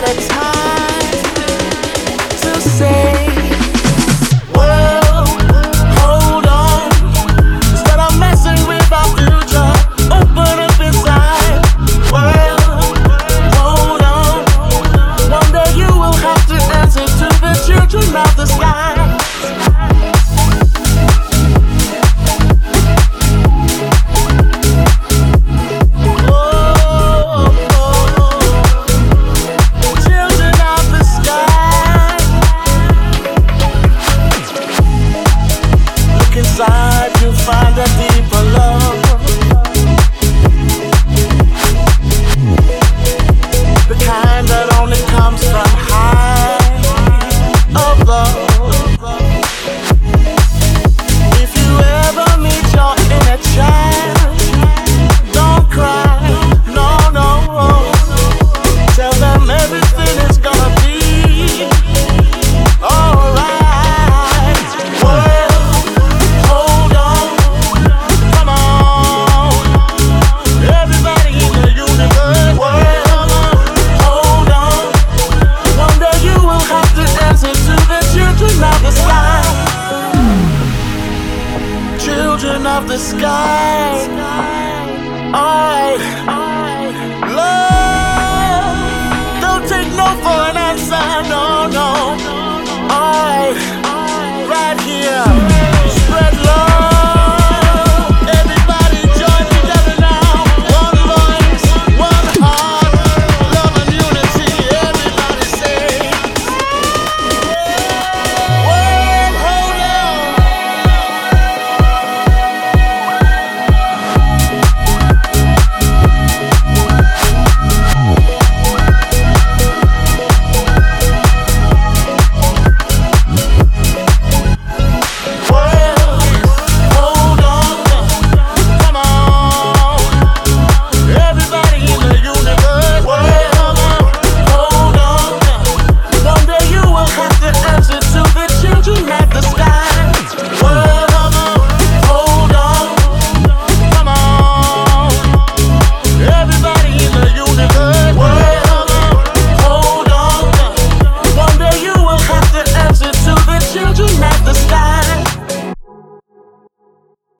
better time. hard to find the deeper love. of the sky.